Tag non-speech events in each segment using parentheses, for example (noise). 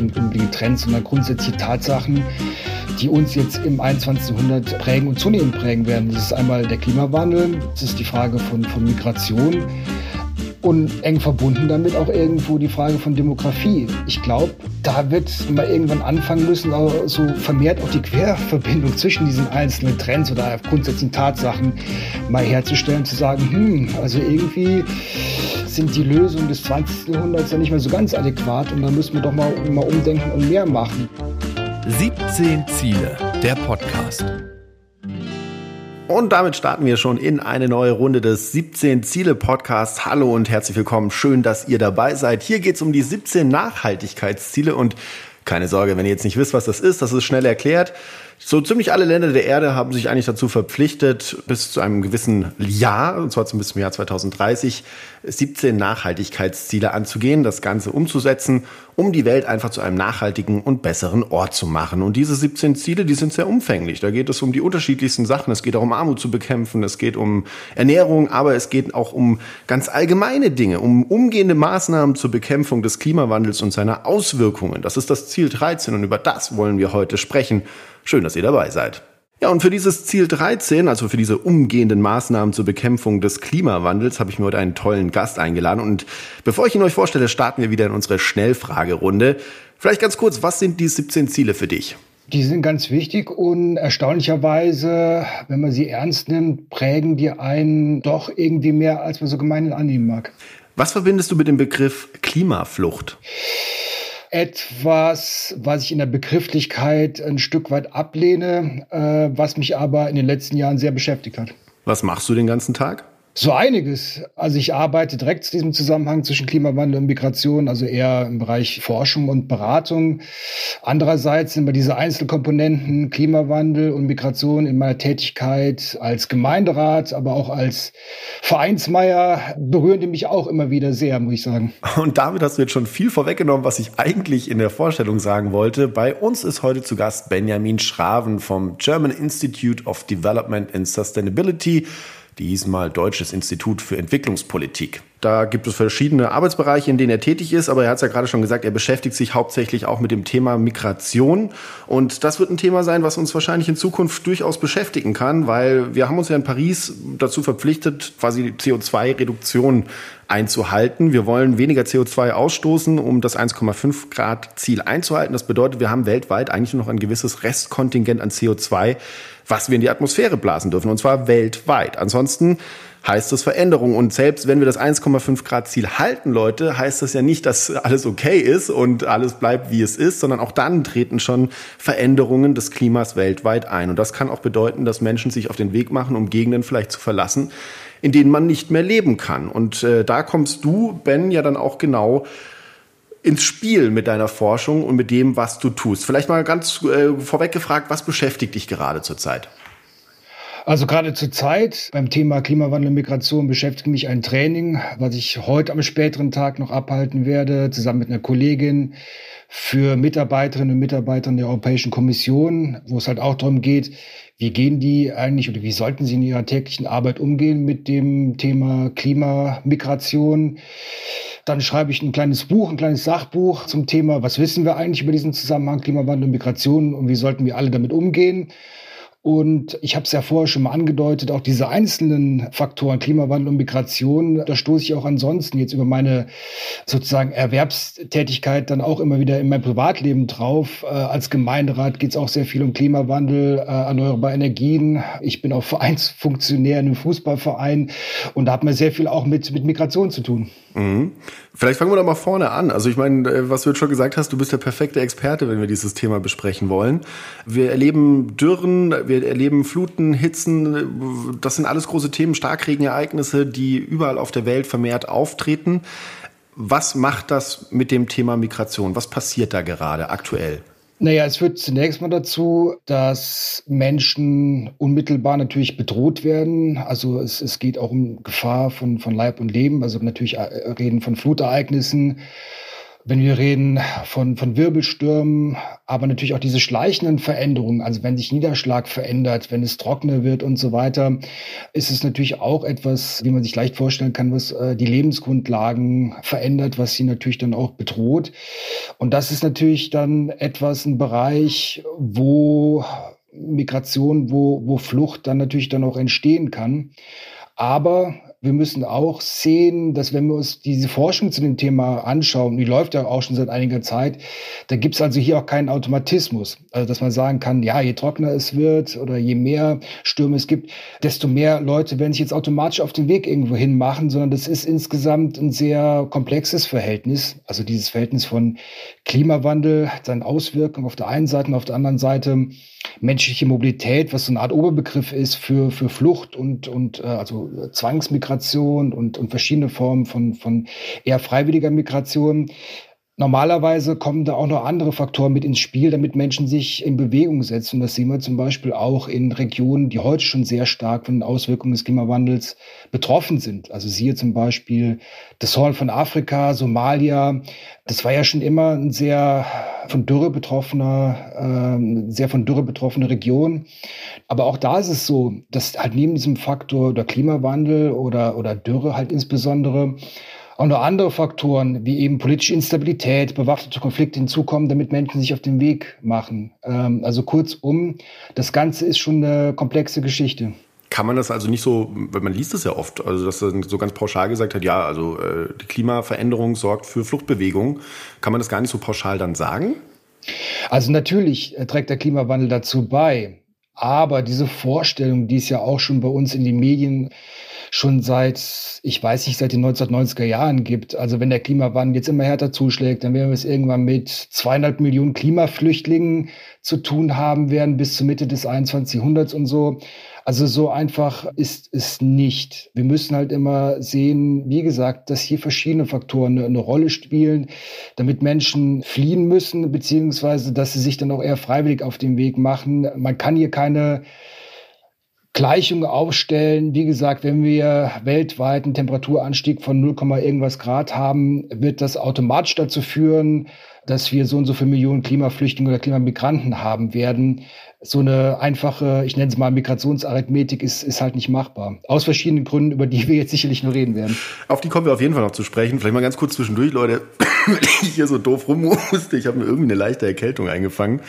nicht unbedingt Trends, sondern grundsätzlich Tatsachen, die uns jetzt im 21. Jahrhundert prägen und zunehmend prägen werden. Das ist einmal der Klimawandel, das ist die Frage von, von Migration und eng verbunden damit auch irgendwo die Frage von Demografie. Ich glaube, da wird man irgendwann anfangen müssen, auch so vermehrt auch die Querverbindung zwischen diesen einzelnen Trends oder grundsätzlichen Tatsachen mal herzustellen, zu sagen, hm, also irgendwie sind die Lösungen des 20. Jahrhunderts ja nicht mehr so ganz adäquat und da müssen wir doch mal, mal umdenken und mehr machen. 17 Ziele, der Podcast. Und damit starten wir schon in eine neue Runde des 17 Ziele Podcasts. Hallo und herzlich willkommen. Schön, dass ihr dabei seid. Hier geht es um die 17 Nachhaltigkeitsziele und keine Sorge, wenn ihr jetzt nicht wisst, was das ist, das ist schnell erklärt. So ziemlich alle Länder der Erde haben sich eigentlich dazu verpflichtet, bis zu einem gewissen Jahr, und zwar bis zum Jahr 2030, 17 Nachhaltigkeitsziele anzugehen, das Ganze umzusetzen, um die Welt einfach zu einem nachhaltigen und besseren Ort zu machen. Und diese 17 Ziele, die sind sehr umfänglich. Da geht es um die unterschiedlichsten Sachen. Es geht auch um Armut zu bekämpfen, es geht um Ernährung, aber es geht auch um ganz allgemeine Dinge, um umgehende Maßnahmen zur Bekämpfung des Klimawandels und seiner Auswirkungen. Das ist das Ziel 13 und über das wollen wir heute sprechen. Schön, dass ihr dabei seid. Ja, und für dieses Ziel 13, also für diese umgehenden Maßnahmen zur Bekämpfung des Klimawandels, habe ich mir heute einen tollen Gast eingeladen. Und bevor ich ihn euch vorstelle, starten wir wieder in unsere Schnellfragerunde. Vielleicht ganz kurz, was sind die 17 Ziele für dich? Die sind ganz wichtig und erstaunlicherweise, wenn man sie ernst nimmt, prägen die einen doch irgendwie mehr, als man so gemeinhin annehmen mag. Was verbindest du mit dem Begriff Klimaflucht? Etwas, was ich in der Begrifflichkeit ein Stück weit ablehne, äh, was mich aber in den letzten Jahren sehr beschäftigt hat. Was machst du den ganzen Tag? So einiges. Also ich arbeite direkt zu diesem Zusammenhang zwischen Klimawandel und Migration, also eher im Bereich Forschung und Beratung. Andererseits sind bei diese Einzelkomponenten Klimawandel und Migration in meiner Tätigkeit als Gemeinderat, aber auch als Vereinsmeier berühren die mich auch immer wieder sehr, muss ich sagen. Und damit hast du jetzt schon viel vorweggenommen, was ich eigentlich in der Vorstellung sagen wollte. Bei uns ist heute zu Gast Benjamin Schraven vom German Institute of Development and Sustainability diesmal Deutsches Institut für Entwicklungspolitik. Da gibt es verschiedene Arbeitsbereiche, in denen er tätig ist, aber er hat es ja gerade schon gesagt, er beschäftigt sich hauptsächlich auch mit dem Thema Migration. Und das wird ein Thema sein, was uns wahrscheinlich in Zukunft durchaus beschäftigen kann, weil wir haben uns ja in Paris dazu verpflichtet, quasi CO2-Reduktion einzuhalten. Wir wollen weniger CO2 ausstoßen, um das 1,5 Grad Ziel einzuhalten. Das bedeutet, wir haben weltweit eigentlich nur noch ein gewisses Restkontingent an CO2, was wir in die Atmosphäre blasen dürfen, und zwar weltweit. Ansonsten heißt das Veränderung. Und selbst wenn wir das 1,5 Grad Ziel halten, Leute, heißt das ja nicht, dass alles okay ist und alles bleibt, wie es ist, sondern auch dann treten schon Veränderungen des Klimas weltweit ein. Und das kann auch bedeuten, dass Menschen sich auf den Weg machen, um Gegenden vielleicht zu verlassen, in denen man nicht mehr leben kann. Und äh, da kommst du, Ben, ja dann auch genau ins Spiel mit deiner Forschung und mit dem, was du tust. Vielleicht mal ganz äh, vorweg gefragt, was beschäftigt dich gerade zurzeit? Also gerade zur Zeit beim Thema Klimawandel und Migration beschäftigt mich ein Training, was ich heute am späteren Tag noch abhalten werde, zusammen mit einer Kollegin für Mitarbeiterinnen und Mitarbeiter der Europäischen Kommission, wo es halt auch darum geht, wie gehen die eigentlich oder wie sollten sie in ihrer täglichen Arbeit umgehen mit dem Thema Klimamigration. Dann schreibe ich ein kleines Buch, ein kleines Sachbuch zum Thema, was wissen wir eigentlich über diesen Zusammenhang Klimawandel und Migration und wie sollten wir alle damit umgehen. Und ich habe es ja vorher schon mal angedeutet, auch diese einzelnen Faktoren, Klimawandel und Migration, da stoße ich auch ansonsten jetzt über meine sozusagen Erwerbstätigkeit dann auch immer wieder in mein Privatleben drauf. Äh, als Gemeinderat geht es auch sehr viel um Klimawandel, äh, erneuerbare Energien. Ich bin auch Vereinsfunktionär in einem Fußballverein und da hat man sehr viel auch mit, mit Migration zu tun. Mhm. Vielleicht fangen wir doch mal vorne an. Also ich meine, äh, was du jetzt schon gesagt hast, du bist der perfekte Experte, wenn wir dieses Thema besprechen wollen. Wir erleben Dürren, wir erleben Fluten, Hitzen. Das sind alles große Themen, Starkregenereignisse, die überall auf der Welt vermehrt auftreten. Was macht das mit dem Thema Migration? Was passiert da gerade aktuell? Naja, es führt zunächst mal dazu, dass Menschen unmittelbar natürlich bedroht werden. Also es, es geht auch um Gefahr von, von Leib und Leben. Also natürlich äh, reden von Flutereignissen, wenn wir reden von, von Wirbelstürmen, aber natürlich auch diese schleichenden Veränderungen, also wenn sich Niederschlag verändert, wenn es trockener wird und so weiter, ist es natürlich auch etwas, wie man sich leicht vorstellen kann, was äh, die Lebensgrundlagen verändert, was sie natürlich dann auch bedroht. Und das ist natürlich dann etwas, ein Bereich, wo Migration, wo, wo Flucht dann natürlich dann auch entstehen kann. Aber wir müssen auch sehen, dass wenn wir uns diese Forschung zu dem Thema anschauen, die läuft ja auch schon seit einiger Zeit, da gibt es also hier auch keinen Automatismus. Also dass man sagen kann, ja, je trockener es wird oder je mehr Stürme es gibt, desto mehr Leute werden sich jetzt automatisch auf den Weg irgendwo hin machen, sondern das ist insgesamt ein sehr komplexes Verhältnis. Also dieses Verhältnis von Klimawandel, seinen Auswirkungen auf der einen Seite und auf der anderen Seite menschliche Mobilität, was so eine Art Oberbegriff ist für, für Flucht und, und äh, also Zwangsmigration und, und verschiedene Formen von, von eher freiwilliger Migration. Normalerweise kommen da auch noch andere Faktoren mit ins Spiel, damit Menschen sich in Bewegung setzen. Das sehen wir zum Beispiel auch in Regionen, die heute schon sehr stark von den Auswirkungen des Klimawandels betroffen sind. Also siehe zum Beispiel das Horn von Afrika, Somalia. Das war ja schon immer ein sehr von Dürre betroffener, äh, sehr von Dürre betroffene Region. Aber auch da ist es so, dass halt neben diesem Faktor der Klimawandel oder, oder Dürre halt insbesondere auch noch andere Faktoren wie eben politische Instabilität, bewaffnete Konflikte hinzukommen, damit Menschen sich auf den Weg machen. Ähm, also kurzum, das Ganze ist schon eine komplexe Geschichte. Kann man das also nicht so, weil man liest es ja oft, also dass er so ganz pauschal gesagt hat, ja, also äh, die Klimaveränderung sorgt für Fluchtbewegung. Kann man das gar nicht so pauschal dann sagen? Also natürlich äh, trägt der Klimawandel dazu bei. Aber diese Vorstellung, die es ja auch schon bei uns in den Medien schon seit, ich weiß nicht, seit den 1990er Jahren gibt. Also wenn der Klimawandel jetzt immer härter zuschlägt, dann werden wir es irgendwann mit zweieinhalb Millionen Klimaflüchtlingen zu tun haben werden bis zur Mitte des 21. Jahrhunderts und so. Also so einfach ist es nicht. Wir müssen halt immer sehen, wie gesagt, dass hier verschiedene Faktoren eine, eine, Rolle spielen, damit Menschen fliehen müssen, beziehungsweise dass sie sich dann auch eher freiwillig auf den Weg machen. Man kann hier keine Gleichung aufstellen. Wie gesagt, wenn wir weltweit einen Temperaturanstieg von 0, irgendwas Grad haben, wird das automatisch dazu führen, dass wir so und so viele Millionen Klimaflüchtlinge oder Klimamigranten haben werden. So eine einfache, ich nenne es mal Migrationsarithmetik, ist, ist halt nicht machbar. Aus verschiedenen Gründen, über die wir jetzt sicherlich nur reden werden. Auf die kommen wir auf jeden Fall noch zu sprechen. Vielleicht mal ganz kurz zwischendurch, Leute. (coughs) ich hier so doof rummusste. Ich habe mir irgendwie eine leichte Erkältung eingefangen.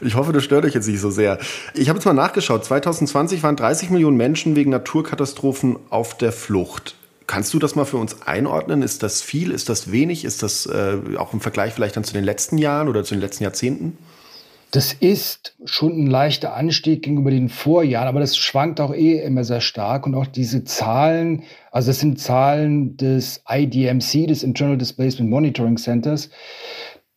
Ich hoffe, das stört euch jetzt nicht so sehr. Ich habe jetzt mal nachgeschaut. 2020 waren 30 Millionen Menschen wegen Naturkatastrophen auf der Flucht. Kannst du das mal für uns einordnen? Ist das viel? Ist das wenig? Ist das äh, auch im Vergleich vielleicht dann zu den letzten Jahren oder zu den letzten Jahrzehnten? Das ist schon ein leichter Anstieg gegenüber den Vorjahren, aber das schwankt auch eh immer sehr stark. Und auch diese Zahlen, also das sind Zahlen des IDMC, des Internal Displacement Monitoring Centers,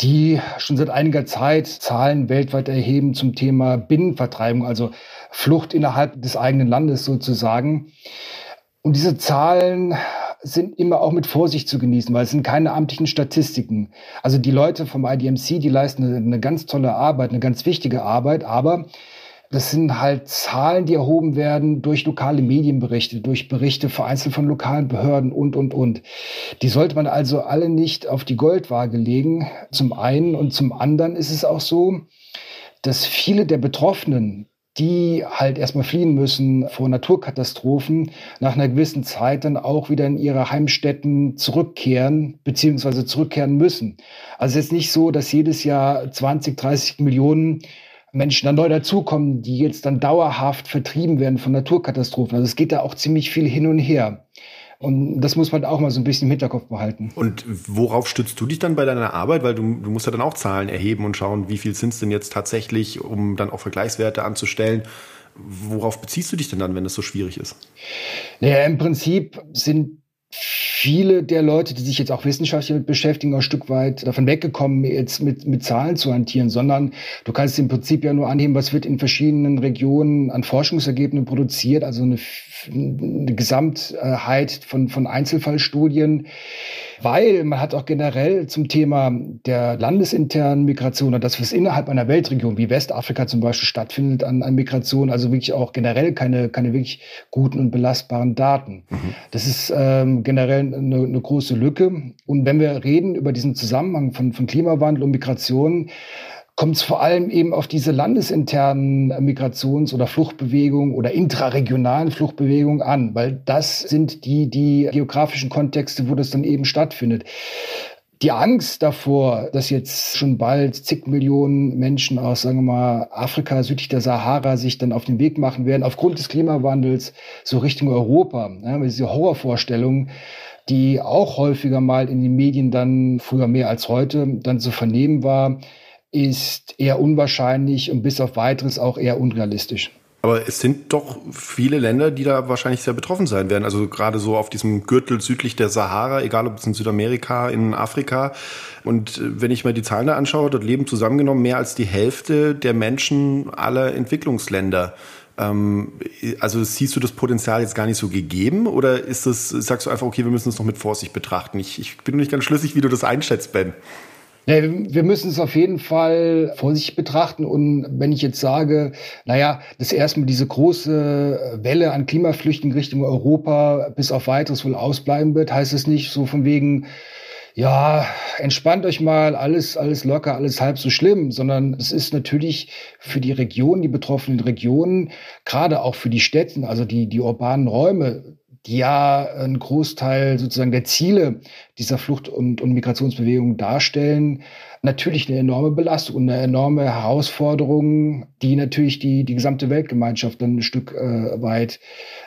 die schon seit einiger Zeit Zahlen weltweit erheben zum Thema Binnenvertreibung, also Flucht innerhalb des eigenen Landes sozusagen. Und diese Zahlen sind immer auch mit Vorsicht zu genießen, weil es sind keine amtlichen Statistiken. Also die Leute vom IDMC, die leisten eine, ganz tolle Arbeit, eine ganz wichtige Arbeit, aber das sind halt Zahlen, die erhoben werden durch lokale Medienberichte, durch Berichte vereinzelt von lokalen Behörden und, und, und. Die sollte man also alle nicht auf die Goldwaage legen, zum einen. Und zum anderen ist es auch so, dass viele der Betroffenen die halt erstmal fliehen müssen vor Naturkatastrophen, nach einer gewissen Zeit dann auch wieder in ihre Heimstätten zurückkehren, beziehungsweise zurückkehren müssen. Also es ist nicht so, dass jedes Jahr 20, 30 Millionen Menschen dann neu dazukommen, die jetzt dann dauerhaft vertrieben werden von Naturkatastrophen. Also es geht da auch ziemlich viel hin und her. Und das muss man auch mal so ein bisschen im Hinterkopf behalten. Und worauf stützt du dich dann bei deiner Arbeit? Weil du, du musst ja dann auch Zahlen erheben und schauen, wie viel sind es denn jetzt tatsächlich, um dann auch Vergleichswerte anzustellen. Worauf beziehst du dich denn dann, wenn es so schwierig ist? Naja, im Prinzip sind viele der Leute, die sich jetzt auch wissenschaftlich damit beschäftigen, ein Stück weit davon weggekommen, jetzt mit, mit Zahlen zu hantieren, sondern du kannst im Prinzip ja nur annehmen, was wird in verschiedenen Regionen an Forschungsergebnissen produziert, also eine, eine Gesamtheit von, von Einzelfallstudien weil man hat auch generell zum Thema der landesinternen Migration und das, was innerhalb einer Weltregion wie Westafrika zum Beispiel stattfindet an, an Migration, also wirklich auch generell keine, keine wirklich guten und belastbaren Daten. Mhm. Das ist ähm, generell eine, eine große Lücke. Und wenn wir reden über diesen Zusammenhang von, von Klimawandel und Migration, kommt es vor allem eben auf diese landesinternen Migrations- oder Fluchtbewegungen oder intraregionalen Fluchtbewegungen an, weil das sind die, die geografischen Kontexte, wo das dann eben stattfindet. Die Angst davor, dass jetzt schon bald zig Millionen Menschen aus, sagen wir mal, Afrika, südlich der Sahara sich dann auf den Weg machen werden, aufgrund des Klimawandels so Richtung Europa, ja, diese Horrorvorstellung, die auch häufiger mal in den Medien dann, früher mehr als heute, dann zu vernehmen war, ist eher unwahrscheinlich und bis auf weiteres auch eher unrealistisch. Aber es sind doch viele Länder, die da wahrscheinlich sehr betroffen sein werden. Also gerade so auf diesem Gürtel südlich der Sahara, egal ob es in Südamerika, in Afrika. Und wenn ich mir die Zahlen da anschaue, dort leben zusammengenommen mehr als die Hälfte der Menschen aller Entwicklungsländer. Ähm, also siehst du das Potenzial jetzt gar nicht so gegeben oder ist das, sagst du einfach, okay, wir müssen es noch mit Vorsicht betrachten? Ich, ich bin nicht ganz schlüssig, wie du das einschätzt, Ben. Ja, wir müssen es auf jeden Fall vorsichtig betrachten. Und wenn ich jetzt sage, naja, dass erstmal diese große Welle an Klimaflüchtlingen Richtung Europa bis auf weiteres wohl ausbleiben wird, heißt es nicht so von wegen, ja, entspannt euch mal, alles, alles locker, alles halb so schlimm, sondern es ist natürlich für die Region, die betroffenen Regionen, gerade auch für die Städten, also die, die urbanen Räume, die ja einen Großteil sozusagen der Ziele dieser Flucht- und, und Migrationsbewegung darstellen, natürlich eine enorme Belastung und eine enorme Herausforderung, die natürlich die, die gesamte Weltgemeinschaft dann ein Stück äh, weit,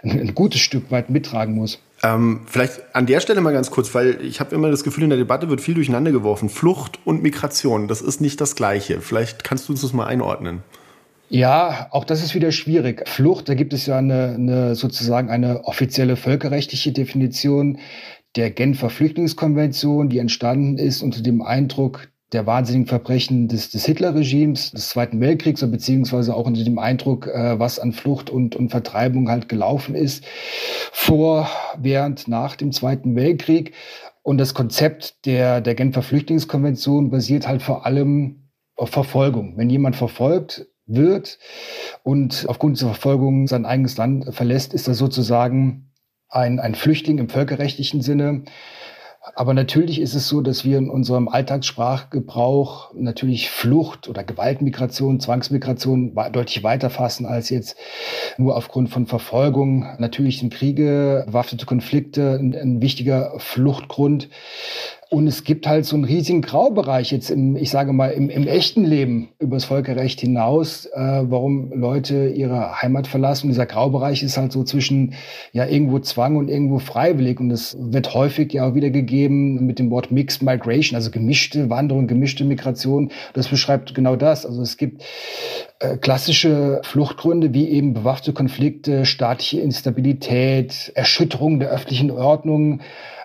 ein, gutes Stück weit mittragen muss. Ähm, vielleicht an der Stelle mal ganz kurz, weil ich habe immer das Gefühl, in der Debatte wird viel durcheinander geworfen. Flucht und Migration, das ist nicht das Gleiche. Vielleicht kannst du uns das mal einordnen. Ja, auch das ist wieder schwierig. Flucht, da gibt es ja eine, eine sozusagen eine offizielle völkerrechtliche Definition der Genfer Flüchtlingskonvention, die entstanden ist unter dem Eindruck der wahnsinnigen Verbrechen des, des Hitlerregimes, des Zweiten Weltkriegs, beziehungsweise auch unter dem Eindruck, äh, was an Flucht und, und Vertreibung halt gelaufen ist, vor, während, nach dem Zweiten Weltkrieg. Und das Konzept der, der Genfer Flüchtlingskonvention basiert halt vor allem auf Verfolgung. Wenn jemand verfolgt wird und aufgrund dieser Verfolgung sein eigenes Land verlässt, ist er sozusagen ein, ein Flüchtling im völkerrechtlichen Sinne. Aber natürlich ist es so, dass wir in unserem Alltagssprachgebrauch natürlich Flucht oder Gewaltmigration, Zwangsmigration deutlich weiter fassen als jetzt nur aufgrund von Verfolgung. Natürlich sind Kriege, bewaffnete Konflikte ein, ein wichtiger Fluchtgrund. Und es gibt halt so einen riesigen Graubereich jetzt im, ich sage mal, im, im echten Leben übers Völkerrecht hinaus, äh, warum Leute ihre Heimat verlassen. Und dieser Graubereich ist halt so zwischen ja irgendwo Zwang und irgendwo freiwillig. Und das wird häufig ja auch wiedergegeben mit dem Wort Mixed Migration, also gemischte Wanderung, gemischte Migration. Das beschreibt genau das. Also es gibt äh, klassische Fluchtgründe wie eben bewaffnete Konflikte, staatliche Instabilität, Erschütterung der öffentlichen Ordnung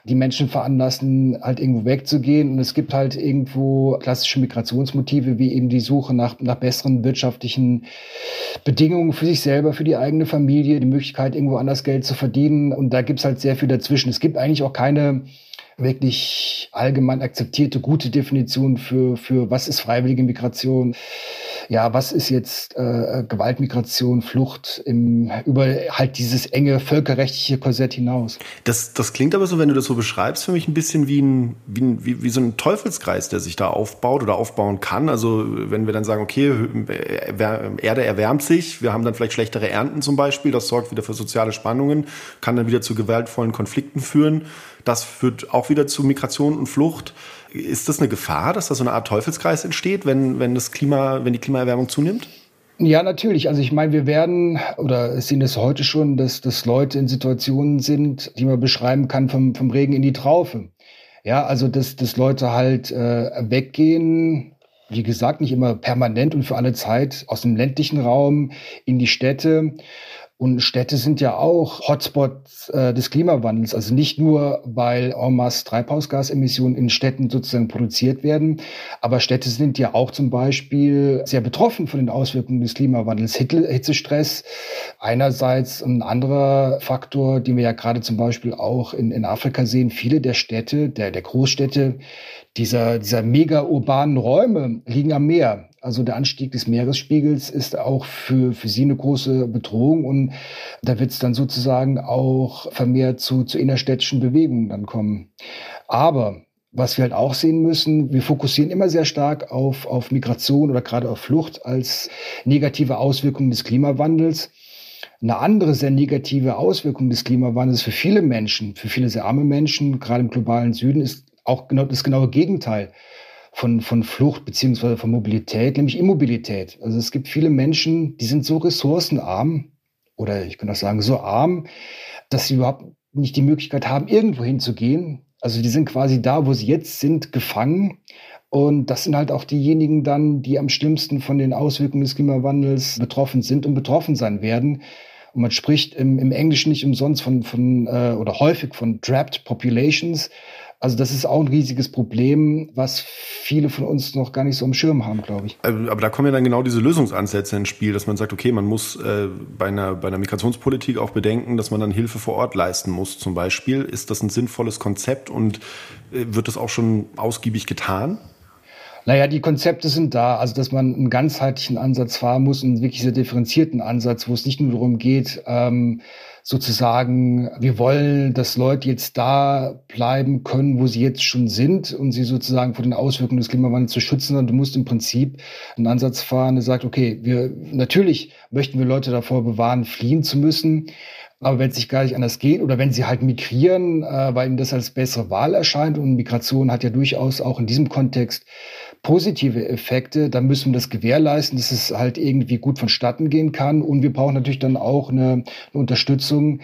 die Menschen veranlassen, halt irgendwo wegzugehen. Und es gibt halt irgendwo klassische Migrationsmotive, wie eben die Suche nach, nach besseren wirtschaftlichen Bedingungen für sich selber, für die eigene Familie, die Möglichkeit, irgendwo anders Geld zu verdienen. Und da gibt's halt sehr viel dazwischen. Es gibt eigentlich auch keine wirklich allgemein akzeptierte gute Definition für, für was ist freiwillige Migration ja, was ist jetzt äh, Gewaltmigration, Flucht im, über halt dieses enge völkerrechtliche Korsett hinaus. Das, das klingt aber so, wenn du das so beschreibst, für mich ein bisschen wie, ein, wie, ein, wie, wie so ein Teufelskreis, der sich da aufbaut oder aufbauen kann. Also wenn wir dann sagen, okay, Erde erwärmt sich, wir haben dann vielleicht schlechtere Ernten zum Beispiel, das sorgt wieder für soziale Spannungen, kann dann wieder zu gewaltvollen Konflikten führen. Das führt auch wieder zu Migration und Flucht. Ist das eine Gefahr, dass da so eine Art Teufelskreis entsteht, wenn, wenn das Klima, wenn die Klimaerwärmung zunimmt? Ja, natürlich. Also ich meine, wir werden oder sehen es heute schon, dass, dass Leute in Situationen sind, die man beschreiben kann vom, vom Regen in die Traufe. Ja, also dass, dass Leute halt äh, weggehen, wie gesagt, nicht immer permanent und für alle Zeit aus dem ländlichen Raum in die Städte und Städte sind ja auch Hotspots äh, des Klimawandels. Also nicht nur, weil en masse Treibhausgasemissionen in Städten sozusagen produziert werden, aber Städte sind ja auch zum Beispiel sehr betroffen von den Auswirkungen des Klimawandels. Hitzestress einerseits ein anderer Faktor, den wir ja gerade zum Beispiel auch in, in Afrika sehen. Viele der Städte, der, der Großstädte, dieser, dieser mega urbanen Räume liegen am Meer. Also der Anstieg des Meeresspiegels ist auch für, für sie eine große Bedrohung und da wird es dann sozusagen auch vermehrt zu, zu innerstädtischen Bewegungen dann kommen. Aber was wir halt auch sehen müssen, wir fokussieren immer sehr stark auf, auf Migration oder gerade auf Flucht als negative Auswirkung des Klimawandels. Eine andere sehr negative Auswirkung des Klimawandels für viele Menschen, für viele sehr arme Menschen, gerade im globalen Süden, ist auch genau das genaue Gegenteil von, von Flucht beziehungsweise von Mobilität, nämlich Immobilität. Also es gibt viele Menschen, die sind so ressourcenarm oder ich kann auch sagen so arm, dass sie überhaupt nicht die Möglichkeit haben, irgendwo hinzugehen, also die sind quasi da, wo sie jetzt sind, gefangen. Und das sind halt auch diejenigen dann, die am schlimmsten von den Auswirkungen des Klimawandels betroffen sind und betroffen sein werden. Und man spricht im, im Englischen nicht umsonst von, von äh, oder häufig von trapped populations. Also das ist auch ein riesiges Problem, was viele von uns noch gar nicht so im Schirm haben, glaube ich. Also, aber da kommen ja dann genau diese Lösungsansätze ins Spiel, dass man sagt, okay, man muss äh, bei, einer, bei einer Migrationspolitik auch bedenken, dass man dann Hilfe vor Ort leisten muss. Zum Beispiel, ist das ein sinnvolles Konzept und äh, wird das auch schon ausgiebig getan? Naja, die Konzepte sind da, also dass man einen ganzheitlichen Ansatz fahren muss, einen wirklich sehr differenzierten Ansatz, wo es nicht nur darum geht, ähm, sozusagen, wir wollen, dass Leute jetzt da bleiben können, wo sie jetzt schon sind und sie sozusagen vor den Auswirkungen des Klimawandels zu schützen. Und du musst im Prinzip einen Ansatz fahren, der sagt, okay, wir, natürlich möchten wir Leute davor bewahren, fliehen zu müssen. Aber wenn es sich gar nicht anders geht oder wenn sie halt migrieren, äh, weil ihnen das als bessere Wahl erscheint und Migration hat ja durchaus auch in diesem Kontext positive Effekte, dann müssen wir das gewährleisten, dass es halt irgendwie gut vonstatten gehen kann. Und wir brauchen natürlich dann auch eine, eine Unterstützung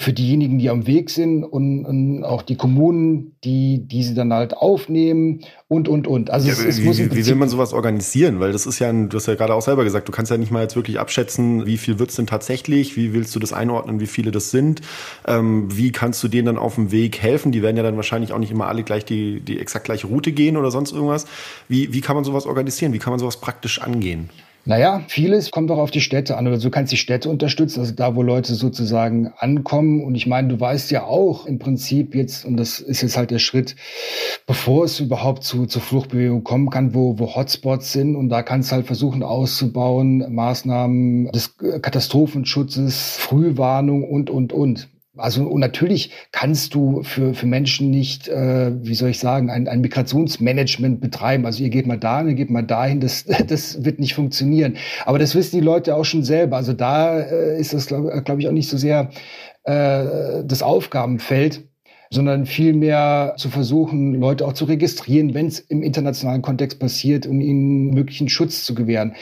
für diejenigen, die am Weg sind und, und, auch die Kommunen, die diese dann halt aufnehmen und, und, und. Also ja, es, es wie, muss wie, will man sowas organisieren? Weil das ist ja, ein, du hast ja gerade auch selber gesagt, du kannst ja nicht mal jetzt wirklich abschätzen, wie viel wird's denn tatsächlich, wie willst du das einordnen, wie viele das sind, ähm, wie kannst du denen dann auf dem Weg helfen? Die werden ja dann wahrscheinlich auch nicht immer alle gleich die, die exakt gleiche Route gehen oder sonst irgendwas. Wie, wie kann man sowas organisieren? Wie kann man sowas praktisch angehen? Naja, vieles kommt auch auf die Städte an. Oder du kannst die Städte unterstützen, also da, wo Leute sozusagen ankommen. Und ich meine, du weißt ja auch im Prinzip jetzt, und das ist jetzt halt der Schritt, bevor es überhaupt zu, zu Fluchtbewegung kommen kann, wo, wo Hotspots sind. Und da kannst du halt versuchen auszubauen, Maßnahmen des Katastrophenschutzes, Frühwarnung und, und, und. Also und natürlich kannst du für, für Menschen nicht, äh, wie soll ich sagen, ein, ein Migrationsmanagement betreiben. Also ihr geht mal da, ihr geht mal dahin, das, (laughs) das wird nicht funktionieren. Aber das wissen die Leute auch schon selber. Also da äh, ist das, glaube glaub ich, auch nicht so sehr äh, das Aufgabenfeld sondern vielmehr zu versuchen, Leute auch zu registrieren, wenn es im internationalen Kontext passiert, um ihnen möglichen Schutz zu gewähren.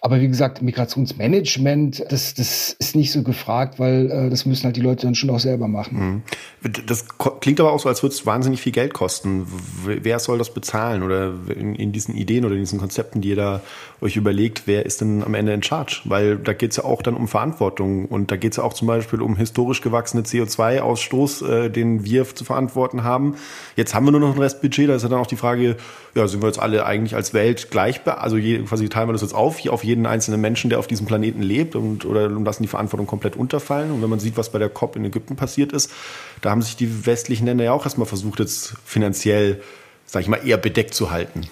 Aber wie gesagt, Migrationsmanagement, das, das ist nicht so gefragt, weil äh, das müssen halt die Leute dann schon auch selber machen. Mhm. Das klingt aber auch so, als würde es wahnsinnig viel Geld kosten. Wer soll das bezahlen? Oder in, in diesen Ideen oder in diesen Konzepten, die ihr da euch überlegt, wer ist denn am Ende in Charge? Weil da geht es ja auch dann um Verantwortung und da geht es ja auch zum Beispiel um historisch gewachsene CO2-Ausstoß, äh, den wir zu verantworten haben. Jetzt haben wir nur noch ein Restbudget, da ist ja dann auch die Frage, ja, sind wir jetzt alle eigentlich als Welt gleich, also je, quasi teilen wir das jetzt auf, auf jeden einzelnen Menschen, der auf diesem Planeten lebt und oder lassen die Verantwortung komplett unterfallen. Und wenn man sieht, was bei der COP in Ägypten passiert ist, da haben sich die westlichen Länder ja auch erstmal versucht, jetzt finanziell, sag ich mal, eher bedeckt zu halten.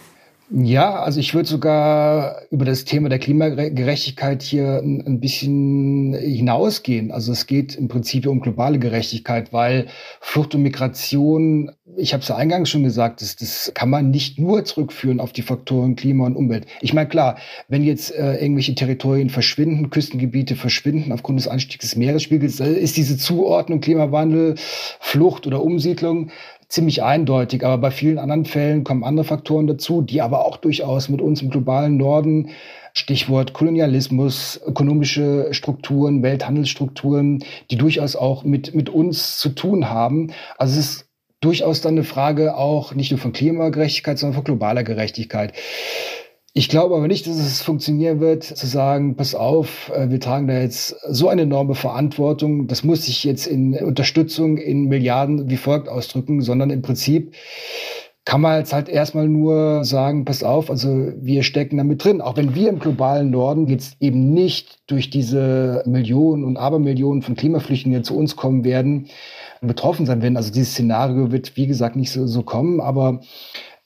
Ja, also ich würde sogar über das Thema der Klimagerechtigkeit hier ein, bisschen hinausgehen. Also es geht im Prinzip um globale Gerechtigkeit, weil Flucht und Migration, ich habe es ja eingangs schon gesagt, das, das kann man nicht nur zurückführen auf die Faktoren Klima und Umwelt. Ich meine, klar, wenn jetzt äh, irgendwelche Territorien verschwinden, Küstengebiete verschwinden aufgrund des Anstiegs des Meeresspiegels, äh, ist diese Zuordnung Klimawandel, Flucht oder Umsiedlung ziemlich eindeutig. Aber bei vielen anderen Fällen kommen andere Faktoren dazu, die aber auch durchaus mit uns im globalen Norden Stichwort Kolonialismus, ökonomische Strukturen, Welthandelsstrukturen, die durchaus auch mit, mit uns zu tun haben. Also es ist durchaus dann eine Frage auch nicht nur von Klimagerechtigkeit, sondern von globaler Gerechtigkeit. Ich glaube aber nicht, dass es funktionieren wird, zu sagen, pass auf, äh, wir tragen da jetzt so eine enorme Verantwortung, das muss sich jetzt in Unterstützung in Milliarden wie folgt ausdrücken, sondern im Prinzip kann man jetzt halt erstmal nur sagen, pass auf, also wir stecken da mit drin. Auch wenn wir im globalen Norden jetzt eben nicht durch diese Millionen und Abermillionen von Klimaflüchtlingen zu uns kommen werden, betroffen sein werden. Also dieses Szenario wird, wie gesagt, nicht so, so kommen, aber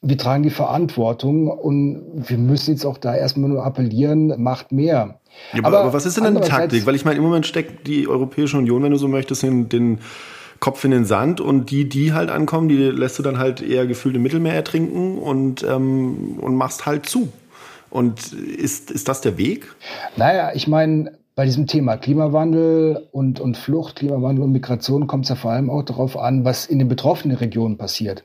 wir tragen die Verantwortung und wir müssen jetzt auch da erstmal nur appellieren, macht mehr. Ja, aber, aber, was ist denn eine Taktik? Weil ich meine, im Moment steckt die Europäische Union, wenn du so möchtest, in den Kopf in den Sand und die, die halt ankommen, die lässt du dann halt eher gefühlt im Mittelmeer ertrinken und, ähm, und machst halt zu. Und ist, ist das der Weg? Naja, ich meine, bei diesem Thema Klimawandel und, und Flucht, Klimawandel und Migration kommt es ja vor allem auch darauf an, was in den betroffenen Regionen passiert.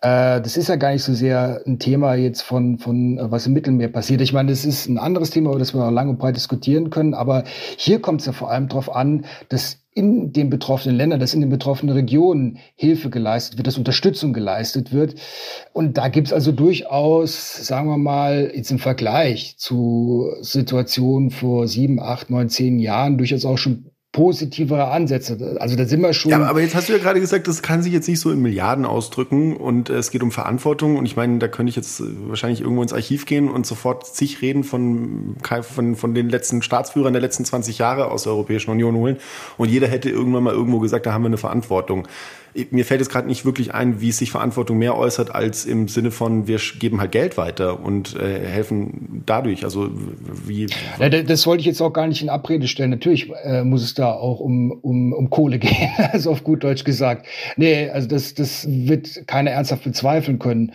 Äh, das ist ja gar nicht so sehr ein Thema jetzt von, von äh, was im Mittelmeer passiert. Ich meine, das ist ein anderes Thema, über das wir auch lange und breit diskutieren können. Aber hier kommt es ja vor allem darauf an, dass in den betroffenen Ländern, dass in den betroffenen Regionen Hilfe geleistet wird, dass Unterstützung geleistet wird. Und da gibt es also durchaus, sagen wir mal, jetzt im Vergleich zu Situationen vor sieben, acht, neun, zehn Jahren durchaus auch schon positivere Ansätze. Also da sind wir schon. Ja, aber jetzt hast du ja gerade gesagt, das kann sich jetzt nicht so in Milliarden ausdrücken und äh, es geht um Verantwortung. Und ich meine, da könnte ich jetzt äh, wahrscheinlich irgendwo ins Archiv gehen und sofort zig Reden von, von, von den letzten Staatsführern der letzten 20 Jahre aus der Europäischen Union holen. Und jeder hätte irgendwann mal irgendwo gesagt, da haben wir eine Verantwortung mir fällt jetzt gerade nicht wirklich ein, wie sich Verantwortung mehr äußert, als im Sinne von, wir geben halt Geld weiter und äh, helfen dadurch. Also wie. Ja, das wollte ich jetzt auch gar nicht in Abrede stellen. Natürlich äh, muss es da auch um, um, um Kohle (laughs) gehen, also auf gut Deutsch gesagt. Nee, also das, das wird keiner ernsthaft bezweifeln können.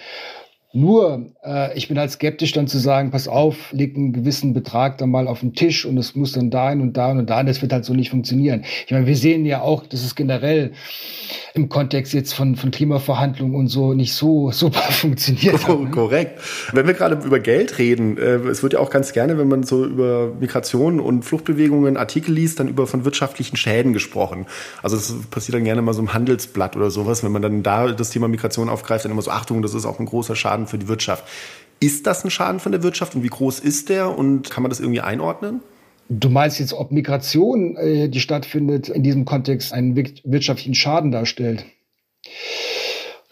Nur, äh, ich bin halt skeptisch dann zu sagen, pass auf, leg einen gewissen Betrag dann mal auf den Tisch und es muss dann dahin und da und da. Das wird halt so nicht funktionieren. Ich meine, wir sehen ja auch, dass es generell im Kontext jetzt von, von Klimaverhandlungen und so nicht so (laughs) super funktioniert. Oh, ne? korrekt. Wenn wir gerade über Geld reden, äh, es wird ja auch ganz gerne, wenn man so über Migration und Fluchtbewegungen Artikel liest, dann über von wirtschaftlichen Schäden gesprochen. Also das passiert dann gerne mal so im Handelsblatt oder sowas, wenn man dann da das Thema Migration aufgreift, dann immer so, Achtung, das ist auch ein großer Schaden Schaden für die Wirtschaft. Ist das ein Schaden von der Wirtschaft und wie groß ist der und kann man das irgendwie einordnen? Du meinst jetzt, ob Migration, äh, die stattfindet, in diesem Kontext einen wirtschaftlichen Schaden darstellt?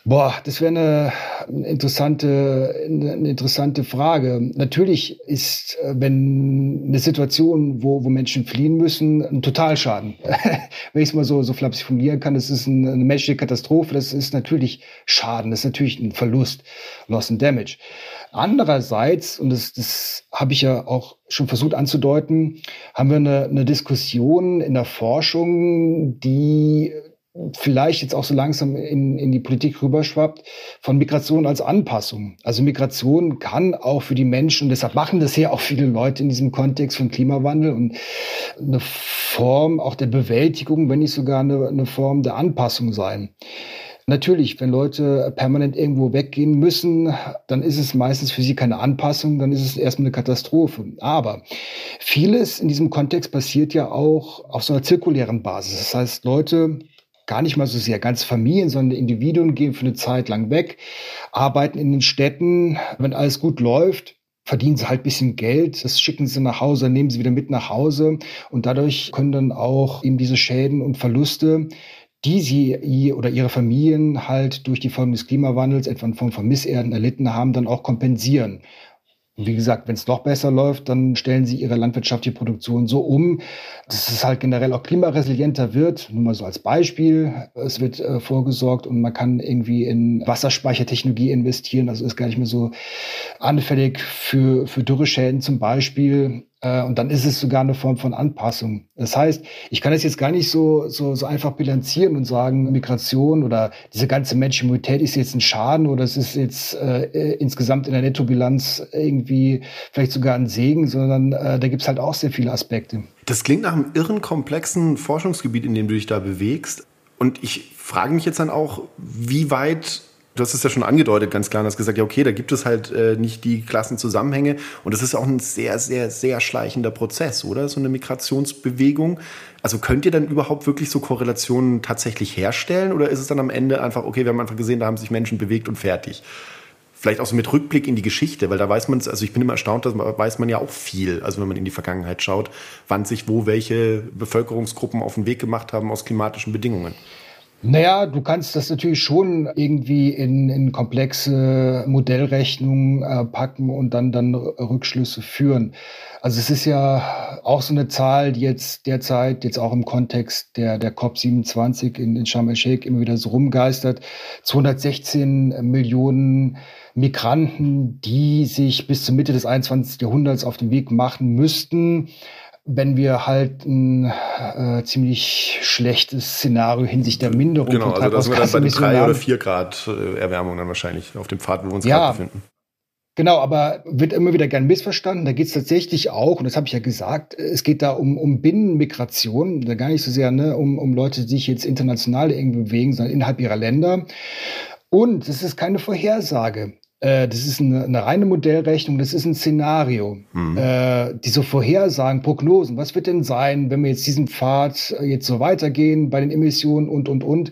Boah, das wäre eine interessante, eine interessante Frage. Natürlich ist, äh, wenn eine Situation, wo, wo Menschen fliehen müssen, ein Totalschaden. (laughs) wenn ich es mal so, so flapsig formulieren kann, das ist eine, eine menschliche Katastrophe, das ist natürlich Schaden, das ist natürlich ein Verlust, Loss and Damage. Andererseits, und das, das habe ich ja auch schon versucht anzudeuten, haben wir eine, eine Diskussion in der Forschung, die vielleicht jetzt auch so langsam in, in die Politik rüberschwappt, von Migration als Anpassung. Also Migration kann auch für die Menschen, und deshalb machen das ja auch viele Leute in diesem Kontext von Klimawandel und eine Form auch der Bewältigung, wenn nicht sogar eine, eine Form der Anpassung sein. Natürlich, wenn Leute permanent irgendwo weggehen müssen, dann ist es meistens für sie keine Anpassung, dann ist es erstmal eine Katastrophe. Aber vieles in diesem Kontext passiert ja auch auf so einer zirkulären Basis. Das heißt, Leute gar nicht mal so sehr ganz Familien, sondern Individuen gehen für eine Zeit lang weg, arbeiten in den Städten. Wenn alles gut läuft, verdienen sie halt bisschen Geld, das schicken sie nach Hause, nehmen sie wieder mit nach Hause und dadurch können dann auch eben diese Schäden und Verluste die sie oder ihre Familien halt durch die Folgen des Klimawandels, etwa in Form von Misserden erlitten haben, dann auch kompensieren. Und wie gesagt, wenn es noch besser läuft, dann stellen sie ihre landwirtschaftliche Produktion so um, dass es halt generell auch klimaresilienter wird. Nur mal so als Beispiel. Es wird äh, vorgesorgt und man kann irgendwie in Wasserspeichertechnologie investieren. Also ist gar nicht mehr so anfällig für, für Dürreschäden zum Beispiel. Äh, und dann ist es sogar eine Form von Anpassung. Das heißt, ich kann es jetzt gar nicht so, so, so einfach bilanzieren und sagen, Migration oder diese ganze menschliche Mobilität ist jetzt ein Schaden oder es ist jetzt äh, äh, insgesamt in der Nettobilanz irgendwie vielleicht sogar ein Segen, sondern äh, da gibt es halt auch sehr viele Aspekte. Das klingt nach einem irren komplexen Forschungsgebiet, in dem du dich da bewegst. Und ich frage mich jetzt dann auch, wie weit du hast es ja schon angedeutet, ganz klar, und hast gesagt, ja, okay, da gibt es halt äh, nicht die Klassenzusammenhänge. Und das ist auch ein sehr, sehr, sehr schleichender Prozess, oder? So eine Migrationsbewegung. Also könnt ihr dann überhaupt wirklich so Korrelationen tatsächlich herstellen? Oder ist es dann am Ende einfach, okay, wir haben einfach gesehen, da haben sich Menschen bewegt und fertig? Vielleicht auch so mit Rückblick in die Geschichte, weil da weiß man, also ich bin immer erstaunt, da weiß man ja auch viel, also wenn man in die Vergangenheit schaut, wann sich wo welche Bevölkerungsgruppen auf den Weg gemacht haben aus klimatischen Bedingungen. Naja, du kannst das natürlich schon irgendwie in, in komplexe Modellrechnungen äh, packen und dann, dann Rückschlüsse führen. Also es ist ja auch so eine Zahl, die jetzt derzeit, jetzt auch im Kontext der, der COP27 in, in Sharm el-Sheikh immer wieder so rumgeistert. 216 Millionen Migranten, die sich bis zur Mitte des 21. Jahrhunderts auf den Weg machen müssten, wenn wir halt ein äh, ziemlich schlechtes Szenario hinsichtlich der Minderung genau, von also das wir dann bei drei oder vier Grad äh, Erwärmung dann wahrscheinlich auf dem Pfad, wo wir uns ja, gerade befinden. Genau, aber wird immer wieder gern missverstanden. Da geht es tatsächlich auch, und das habe ich ja gesagt, es geht da um, um Binnenmigration, da gar nicht so sehr ne, um, um Leute, die sich jetzt international irgendwie bewegen, sondern innerhalb ihrer Länder. Und es ist keine Vorhersage. Äh, das ist eine, eine, reine Modellrechnung, das ist ein Szenario. Mhm. Äh, diese Vorhersagen, Prognosen, was wird denn sein, wenn wir jetzt diesen Pfad jetzt so weitergehen bei den Emissionen und, und, und.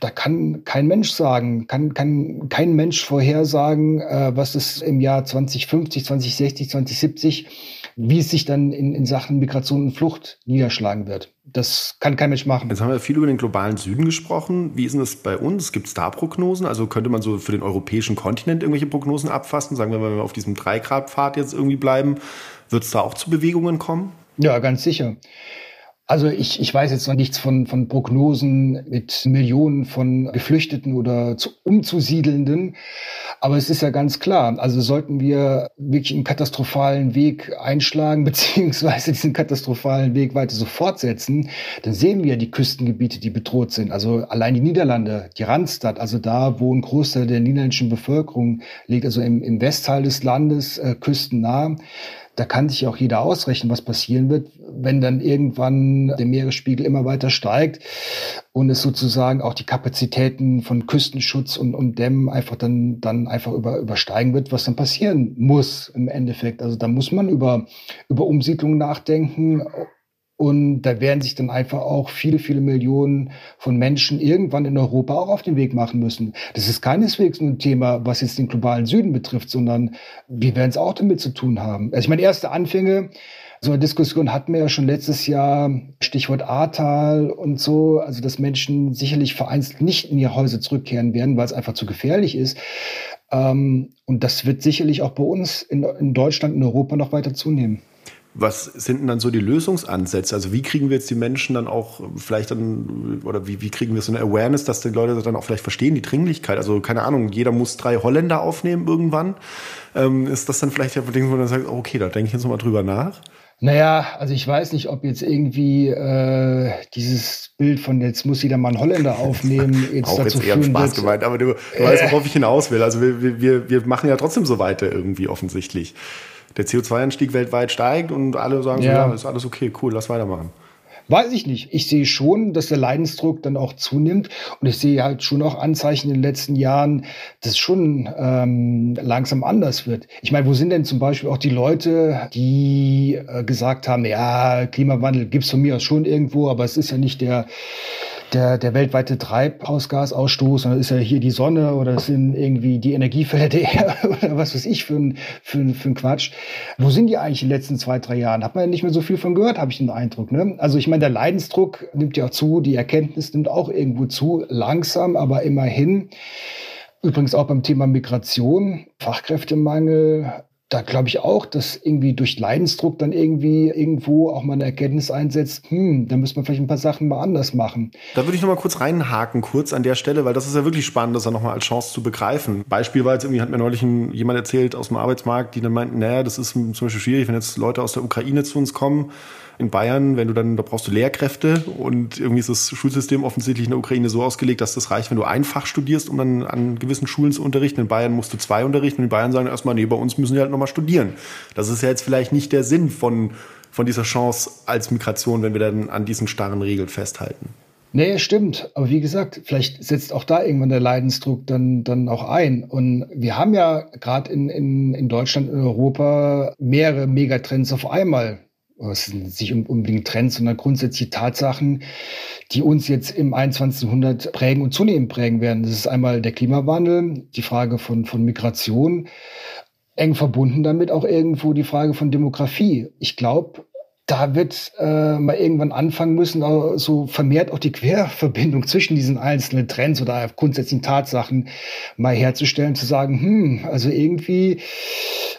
Da kann kein Mensch sagen, kann, kann kein Mensch vorhersagen, äh, was es im Jahr 2050, 2060, 2070 wie es sich dann in, in Sachen Migration und Flucht niederschlagen wird. Das kann kein Mensch machen. Jetzt haben wir viel über den globalen Süden gesprochen. Wie ist denn das bei uns? Gibt es da Prognosen? Also könnte man so für den europäischen Kontinent irgendwelche Prognosen abfassen? Sagen wir, wenn wir auf diesem 3-Grad-Pfad jetzt irgendwie bleiben, wird es da auch zu Bewegungen kommen? Ja, ganz sicher. Also ich, ich weiß jetzt noch nichts von, von Prognosen mit Millionen von Geflüchteten oder zu, Umzusiedelnden, aber es ist ja ganz klar, also sollten wir wirklich einen katastrophalen Weg einschlagen, (laughs) beziehungsweise diesen katastrophalen Weg weiter so fortsetzen, dann sehen wir die Küstengebiete, die bedroht sind. Also allein die Niederlande, die Randstadt, also da, wo ein Großteil der niederländischen Bevölkerung liegt, also im, im Westteil des Landes, äh, küstennah, da kann sich auch jeder ausrechnen, was passieren wird, wenn dann irgendwann der Meeresspiegel immer weiter steigt und es sozusagen auch die Kapazitäten von Küstenschutz und, und Dämmen einfach dann, dann einfach über, übersteigen wird, was dann passieren muss im Endeffekt. Also da muss man über, über Umsiedlung nachdenken und da werden sich dann einfach auch viele, viele Millionen von Menschen irgendwann in Europa auch auf den Weg machen müssen. Das ist keineswegs nur ein Thema, was jetzt den globalen Süden betrifft, sondern wir werden es auch damit zu tun haben. Also ich meine, erste Anfänge, so eine Diskussion hatten wir ja schon letztes Jahr, Stichwort Ahrtal und so, also dass Menschen sicherlich vereinzelt nicht in ihre Häuser zurückkehren werden, weil es einfach zu gefährlich ist. Ähm, und das wird sicherlich auch bei uns in Deutschland, in Europa noch weiter zunehmen. Was sind denn dann so die Lösungsansätze? Also wie kriegen wir jetzt die Menschen dann auch vielleicht dann, oder wie, wie kriegen wir so eine Awareness, dass die Leute dann auch vielleicht verstehen, die Dringlichkeit? Also keine Ahnung, jeder muss drei Holländer aufnehmen irgendwann. Ähm, ist das dann vielleicht ja Ding, wo man sagt, okay, da denke ich jetzt nochmal drüber nach? Naja, also ich weiß nicht, ob jetzt irgendwie äh, dieses Bild von jetzt muss jeder mal einen Holländer aufnehmen (laughs) jetzt Auch dazu jetzt eher führen Spaß wird, gemeint, aber du, du äh, weißt, worauf ich hinaus will. Also wir, wir, wir machen ja trotzdem so weiter irgendwie offensichtlich der CO2-Anstieg weltweit steigt und alle sagen ja. so, ja, ist alles okay, cool, lass weitermachen. Weiß ich nicht. Ich sehe schon, dass der Leidensdruck dann auch zunimmt. Und ich sehe halt schon auch Anzeichen in den letzten Jahren, dass es schon ähm, langsam anders wird. Ich meine, wo sind denn zum Beispiel auch die Leute, die äh, gesagt haben, ja, Klimawandel gibt's von mir aus schon irgendwo, aber es ist ja nicht der der, der weltweite Treibhausgasausstoß, sondern ist ja hier die Sonne oder es sind irgendwie die Energiefelder der Erde (laughs) oder was weiß ich für ein, für, für ein Quatsch. Wo sind die eigentlich in den letzten zwei, drei Jahren? Hat man ja nicht mehr so viel von gehört, habe ich den Eindruck. Ne? Also ich meine, der Leidensdruck nimmt ja auch zu, die Erkenntnis nimmt auch irgendwo zu, langsam, aber immerhin. Übrigens auch beim Thema Migration, Fachkräftemangel, da glaube ich auch, dass irgendwie durch Leidensdruck dann irgendwie irgendwo auch mal eine Erkenntnis einsetzt, hm, da müssen wir vielleicht ein paar Sachen mal anders machen. Da würde ich noch mal kurz reinhaken, kurz an der Stelle, weil das ist ja wirklich spannend, das dann noch mal als Chance zu begreifen. Beispiel irgendwie, hat mir neulich ein, jemand erzählt aus dem Arbeitsmarkt, die dann meinten, naja, das ist zum Beispiel schwierig, wenn jetzt Leute aus der Ukraine zu uns kommen, in Bayern, wenn du dann, da brauchst du Lehrkräfte und irgendwie ist das Schulsystem offensichtlich in der Ukraine so ausgelegt, dass das reicht, wenn du einfach studierst, um dann an gewissen Schulen zu unterrichten. In Bayern musst du zwei unterrichten und in Bayern sagen erstmal, nee, bei uns müssen die halt nochmal studieren. Das ist ja jetzt vielleicht nicht der Sinn von, von dieser Chance als Migration, wenn wir dann an diesen starren Regeln festhalten. Nee, stimmt. Aber wie gesagt, vielleicht setzt auch da irgendwann der Leidensdruck dann, dann auch ein. Und wir haben ja gerade in, in, in Deutschland, in Europa mehrere Megatrends auf einmal es sind nicht unbedingt Trends, sondern grundsätzliche Tatsachen, die uns jetzt im 21. Jahrhundert prägen und zunehmend prägen werden. Das ist einmal der Klimawandel, die Frage von, von Migration, eng verbunden damit auch irgendwo die Frage von Demografie. Ich glaube, da wird äh, mal irgendwann anfangen müssen, so vermehrt auch die Querverbindung zwischen diesen einzelnen Trends oder grundsätzlichen Tatsachen mal herzustellen, zu sagen, hm, also irgendwie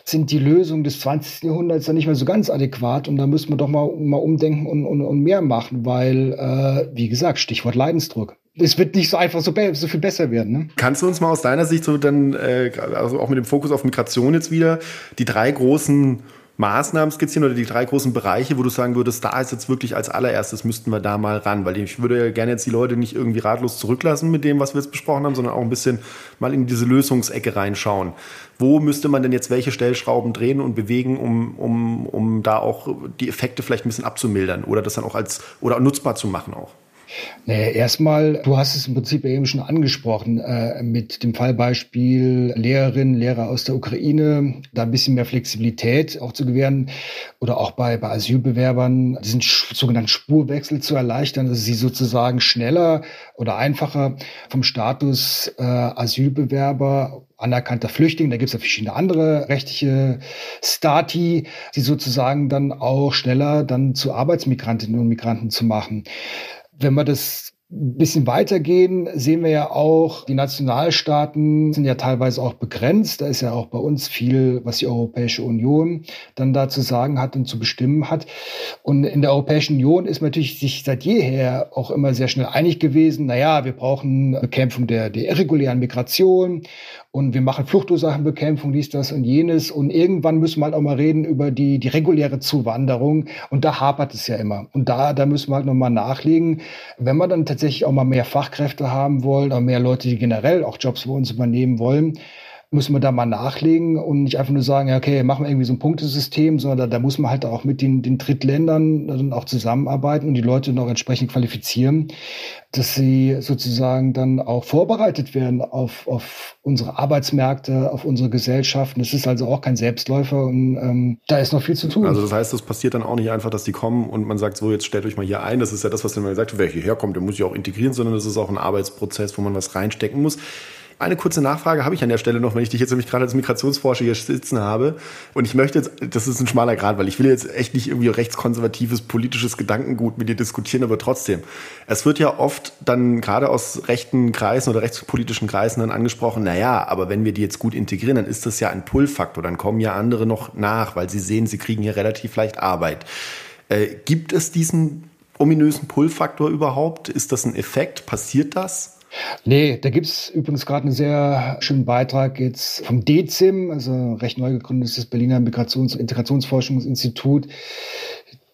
sind die Lösungen des 20. Jahrhunderts dann nicht mehr so ganz adäquat und da müssen wir doch mal, mal umdenken und, und, und mehr machen, weil, äh, wie gesagt, Stichwort Leidensdruck es wird nicht so einfach so, so viel besser werden. Ne? Kannst du uns mal aus deiner Sicht so dann, äh, also auch mit dem Fokus auf Migration jetzt wieder, die drei großen Maßnahmen skizzieren oder die drei großen Bereiche, wo du sagen würdest, da ist jetzt wirklich als allererstes müssten wir da mal ran, weil ich würde ja gerne jetzt die Leute nicht irgendwie ratlos zurücklassen mit dem, was wir jetzt besprochen haben, sondern auch ein bisschen mal in diese Lösungsecke reinschauen. Wo müsste man denn jetzt welche Stellschrauben drehen und bewegen, um, um, um da auch die Effekte vielleicht ein bisschen abzumildern oder das dann auch als oder nutzbar zu machen auch? Naja, erstmal, du hast es im Prinzip eben schon angesprochen, äh, mit dem Fallbeispiel Lehrerinnen, Lehrer aus der Ukraine, da ein bisschen mehr Flexibilität auch zu gewähren oder auch bei, bei Asylbewerbern diesen sogenannten Spurwechsel zu erleichtern, dass sie sozusagen schneller oder einfacher vom Status äh, Asylbewerber anerkannter Flüchtling, da gibt es ja verschiedene andere rechtliche Stati, die sozusagen dann auch schneller dann zu Arbeitsmigrantinnen und Migranten zu machen. Wenn wir das ein bisschen weitergehen, sehen wir ja auch, die Nationalstaaten sind ja teilweise auch begrenzt. Da ist ja auch bei uns viel, was die Europäische Union dann da zu sagen hat und zu bestimmen hat. Und in der Europäischen Union ist man natürlich sich seit jeher auch immer sehr schnell einig gewesen. Naja, wir brauchen Bekämpfung der, der irregulären Migration und wir machen Fluchtursachenbekämpfung, dies, das und jenes. Und irgendwann müssen wir halt auch mal reden über die, die reguläre Zuwanderung. Und da hapert es ja immer. Und da, da müssen wir halt nochmal nachlegen. Wenn wir dann tatsächlich auch mal mehr Fachkräfte haben wollen, oder mehr Leute, die generell auch Jobs für uns übernehmen wollen, müssen wir da mal nachlegen und nicht einfach nur sagen, ja, okay, machen wir irgendwie so ein Punktesystem, sondern da, da muss man halt auch mit den, den Drittländern dann auch zusammenarbeiten und die Leute noch entsprechend qualifizieren, dass sie sozusagen dann auch vorbereitet werden auf, auf unsere Arbeitsmärkte, auf unsere Gesellschaften. Das ist also auch kein Selbstläufer und ähm, da ist noch viel zu tun. Also das heißt, das passiert dann auch nicht einfach, dass die kommen und man sagt, so jetzt stellt euch mal hier ein. Das ist ja das, was immer gesagt wird, wer hierher kommt, der muss sich auch integrieren, sondern das ist auch ein Arbeitsprozess, wo man was reinstecken muss. Eine kurze Nachfrage habe ich an der Stelle noch, wenn ich dich jetzt nämlich gerade als Migrationsforscher hier sitzen habe. Und ich möchte jetzt, das ist ein schmaler Grad, weil ich will jetzt echt nicht irgendwie rechtskonservatives politisches Gedankengut mit dir diskutieren, aber trotzdem. Es wird ja oft dann gerade aus rechten Kreisen oder rechtspolitischen Kreisen dann angesprochen, na ja, aber wenn wir die jetzt gut integrieren, dann ist das ja ein Pull-Faktor, dann kommen ja andere noch nach, weil sie sehen, sie kriegen hier relativ leicht Arbeit. Äh, gibt es diesen ominösen Pull-Faktor überhaupt? Ist das ein Effekt? Passiert das? Nee, da gibt's übrigens gerade einen sehr schönen Beitrag jetzt vom DEZIM, also recht neu gegründetes Berliner Migrations- und Integrationsforschungsinstitut,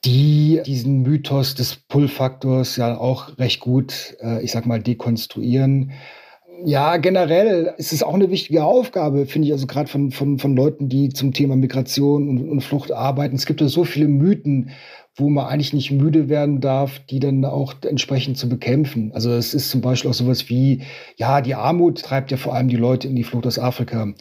die diesen Mythos des Pull-Faktors ja auch recht gut, äh, ich sag mal, dekonstruieren. Ja, generell ist es auch eine wichtige Aufgabe, finde ich, also gerade von, von, von Leuten, die zum Thema Migration und, und Flucht arbeiten. Es gibt ja so viele Mythen wo man eigentlich nicht müde werden darf, die dann auch entsprechend zu bekämpfen. Also es ist zum Beispiel auch sowas wie, ja, die Armut treibt ja vor allem die Leute in die Flucht aus Afrika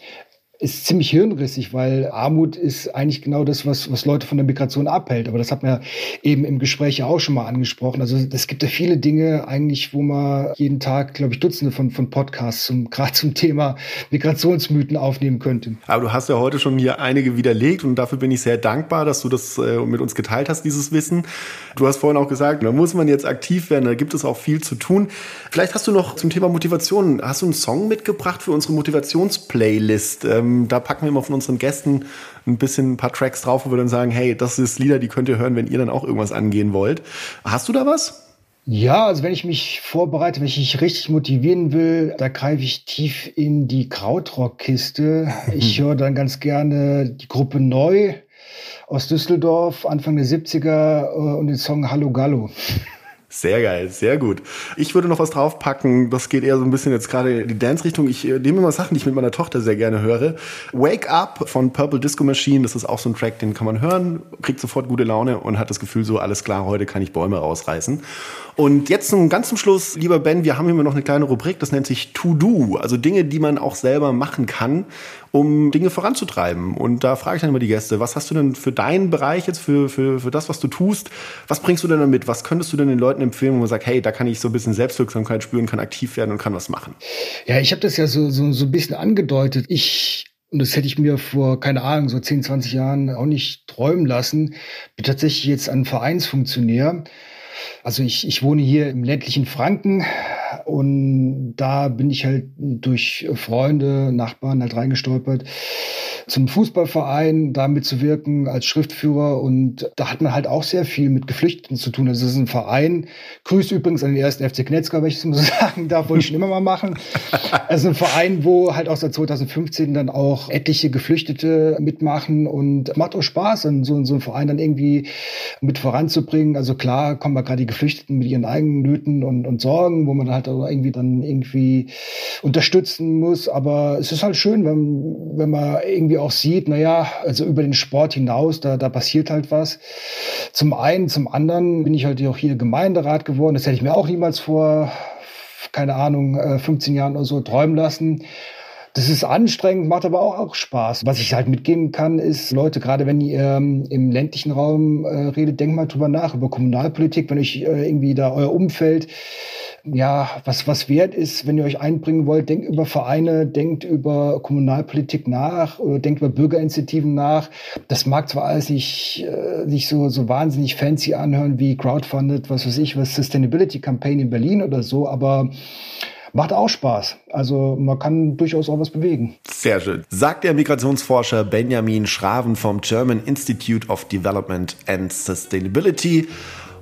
ist ziemlich hirnrissig, weil Armut ist eigentlich genau das, was, was Leute von der Migration abhält. Aber das hat man ja eben im Gespräch ja auch schon mal angesprochen. Also es gibt ja viele Dinge eigentlich, wo man jeden Tag, glaube ich, Dutzende von, von Podcasts zum, (laughs) gerade zum Thema Migrationsmythen aufnehmen könnte. Aber du hast ja heute schon hier einige widerlegt und dafür bin ich sehr dankbar, dass du das äh, mit uns geteilt hast, dieses Wissen. Du hast vorhin auch gesagt, da muss man jetzt aktiv werden, da gibt es auch viel zu tun. Vielleicht hast du noch zum Thema Motivation, hast du einen Song mitgebracht für unsere Motivationsplaylist? Ähm, ähm, da packen wir immer von unseren Gästen ein bisschen ein paar Tracks drauf, wo wir dann sagen, hey, das ist Lieder, die könnt ihr hören, wenn ihr dann auch irgendwas angehen wollt. Hast du da was? Ja, also wenn ich mich vorbereite, wenn ich mich richtig motivieren will, da greife ich tief in die Krautrock-Kiste. (laughs) Ich höre dann ganz gerne die Gruppe Neu aus Düsseldorf, Anfang der 70er äh, und den Song Hallo Gallo. Sehr geil, sehr gut. Ich würde noch was draufpacken, das geht eher so ein bisschen jetzt gerade in die Dance-Richtung. Ich äh, nehme immer Sachen, die ich mit meiner Tochter sehr gerne höre. Wake Up von Purple Disco Machine, das ist auch so ein Track, den kann man hören, kriegt sofort gute Laune und hat das Gefühl so, alles klar, heute kann ich Bäume rausreißen. Und jetzt zum ganz zum Schluss, lieber Ben, wir haben hier noch eine kleine Rubrik, das nennt sich To Do, also Dinge, die man auch selber machen kann, um Dinge voranzutreiben. Und da frage ich dann immer die Gäste, was hast du denn für deinen Bereich jetzt, für, für, für das, was du tust, was bringst du denn damit? Was könntest du denn den Leuten empfehlen, wo man sagt, hey, da kann ich so ein bisschen Selbstwirksamkeit spüren, kann aktiv werden und kann was machen? Ja, ich habe das ja so, so, so ein bisschen angedeutet. Ich und das hätte ich mir vor, keine Ahnung, so 10, 20 Jahren auch nicht träumen lassen. Bin tatsächlich jetzt ein Vereinsfunktionär. Also ich, ich wohne hier im ländlichen Franken und da bin ich halt durch Freunde, Nachbarn halt reingestolpert. Zum Fußballverein, da mitzuwirken als Schriftführer. Und da hat man halt auch sehr viel mit Geflüchteten zu tun. Also es ist ein Verein. Grüß übrigens an den ersten FC Knetzger, wenn ich es mal (laughs) sagen darf, wollte ich schon immer mal machen. Also ein Verein, wo halt auch seit 2015 dann auch etliche Geflüchtete mitmachen und macht auch Spaß, an so, so einen Verein dann irgendwie mit voranzubringen. Also klar kommen wir gerade die Geflüchteten mit ihren eigenen Nöten und, und Sorgen, wo man halt auch irgendwie dann irgendwie unterstützen muss. Aber es ist halt schön, wenn, wenn man irgendwie auch sieht, naja, also über den Sport hinaus, da, da passiert halt was. Zum einen, zum anderen bin ich halt auch hier Gemeinderat geworden. Das hätte ich mir auch niemals vor, keine Ahnung, 15 äh, Jahren oder so träumen lassen. Das ist anstrengend, macht aber auch, auch Spaß. Was ich halt mitgeben kann, ist, Leute, gerade wenn ihr ähm, im ländlichen Raum äh, redet, denkt mal drüber nach, über Kommunalpolitik, wenn euch äh, irgendwie da euer Umfeld ja, was, was wert ist, wenn ihr euch einbringen wollt, denkt über Vereine, denkt über Kommunalpolitik nach oder denkt über Bürgerinitiativen nach. Das mag zwar alles nicht, äh, nicht so, so wahnsinnig fancy anhören wie Crowdfunded, was weiß ich, was Sustainability Campaign in Berlin oder so, aber macht auch Spaß. Also man kann durchaus auch was bewegen. Sehr schön. Sagt der Migrationsforscher Benjamin Schraven vom German Institute of Development and Sustainability.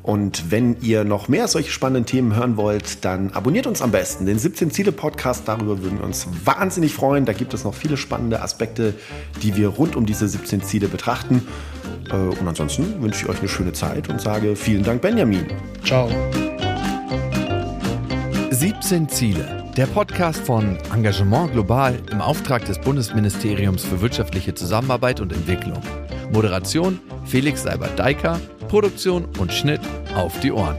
Und wenn ihr noch mehr solche spannenden Themen hören wollt, dann abonniert uns am besten den 17 Ziele Podcast. Darüber würden wir uns wahnsinnig freuen. Da gibt es noch viele spannende Aspekte, die wir rund um diese 17 Ziele betrachten. Äh, und ansonsten wünsche ich euch eine schöne Zeit und sage vielen Dank, Benjamin. Ciao. 17 Ziele. Der Podcast von Engagement Global im Auftrag des Bundesministeriums für wirtschaftliche Zusammenarbeit und Entwicklung. Moderation Felix Seibert-Deiker Produktion und Schnitt auf die Ohren.